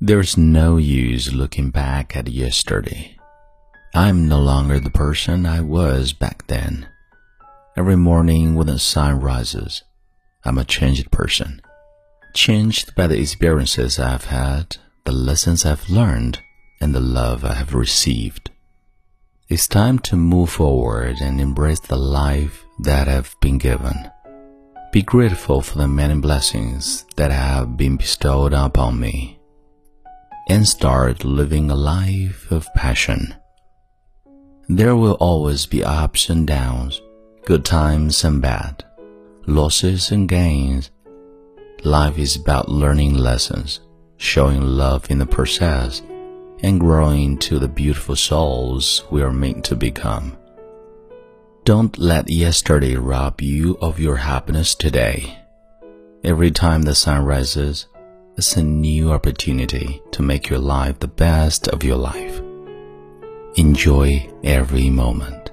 There's no use looking back at yesterday. I'm no longer the person I was back then. Every morning when the sun rises, I'm a changed person. Changed by the experiences I've had, the lessons I've learned, and the love I have received. It's time to move forward and embrace the life that I've been given. Be grateful for the many blessings that have been bestowed upon me. And start living a life of passion. There will always be ups and downs, good times and bad, losses and gains. Life is about learning lessons, showing love in the process, and growing into the beautiful souls we are meant to become. Don't let yesterday rob you of your happiness today. Every time the sun rises, it's a new opportunity to make your life the best of your life. Enjoy every moment.